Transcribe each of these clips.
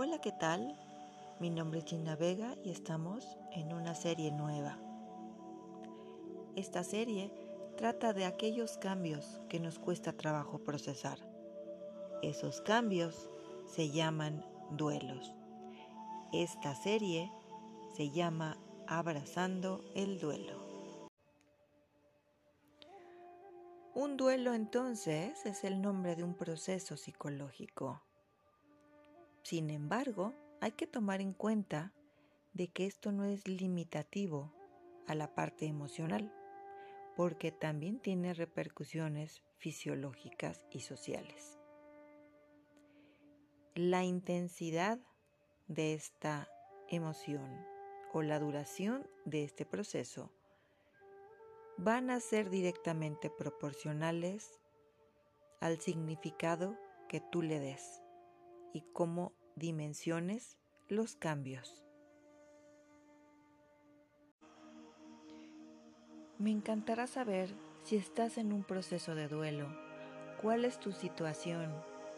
Hola, ¿qué tal? Mi nombre es Gina Vega y estamos en una serie nueva. Esta serie trata de aquellos cambios que nos cuesta trabajo procesar. Esos cambios se llaman duelos. Esta serie se llama Abrazando el duelo. Un duelo entonces es el nombre de un proceso psicológico sin embargo, hay que tomar en cuenta de que esto no es limitativo a la parte emocional, porque también tiene repercusiones fisiológicas y sociales. La intensidad de esta emoción o la duración de este proceso van a ser directamente proporcionales al significado que tú le des y cómo dimensiones los cambios. Me encantará saber si estás en un proceso de duelo, cuál es tu situación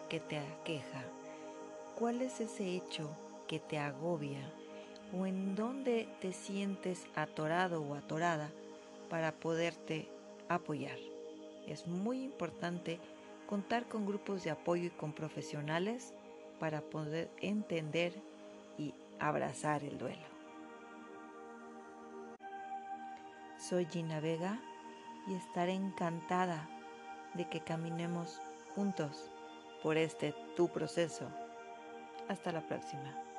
que te aqueja, cuál es ese hecho que te agobia o en dónde te sientes atorado o atorada para poderte apoyar. Es muy importante contar con grupos de apoyo y con profesionales para poder entender y abrazar el duelo. Soy Gina Vega y estaré encantada de que caminemos juntos por este tu proceso. Hasta la próxima.